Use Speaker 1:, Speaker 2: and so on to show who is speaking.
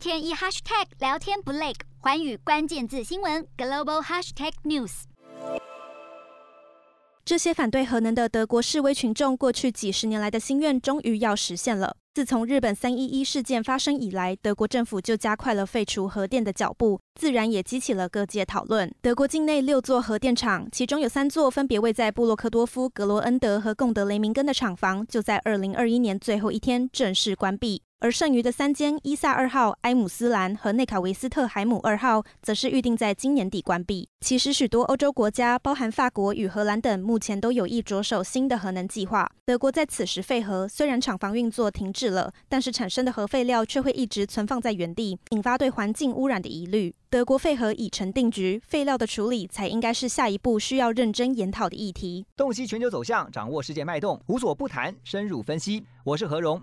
Speaker 1: 天一 hashtag 聊天不累，寰宇关键字新闻 global hashtag news。
Speaker 2: 这些反对核能的德国示威群众，过去几十年来的心愿终于要实现了。自从日本三一一事件发生以来，德国政府就加快了废除核电的脚步，自然也激起了各界讨论。德国境内六座核电厂，其中有三座分别位在布洛克多夫、格罗恩德和贡德雷明根的厂房，就在二零二一年最后一天正式关闭。而剩余的三间伊萨二号、埃姆斯兰和内卡维斯特海姆二号，则是预定在今年底关闭。其实，许多欧洲国家，包含法国与荷兰等，目前都有意着手新的核能计划。德国在此时废核，虽然厂房运作停滞了，但是产生的核废料却会一直存放在原地，引发对环境污染的疑虑。德国废核已成定局，废料的处理才应该是下一步需要认真研讨的议题。
Speaker 3: 洞悉全球走向，掌握世界脉动，无所不谈，深入分析。我是何荣。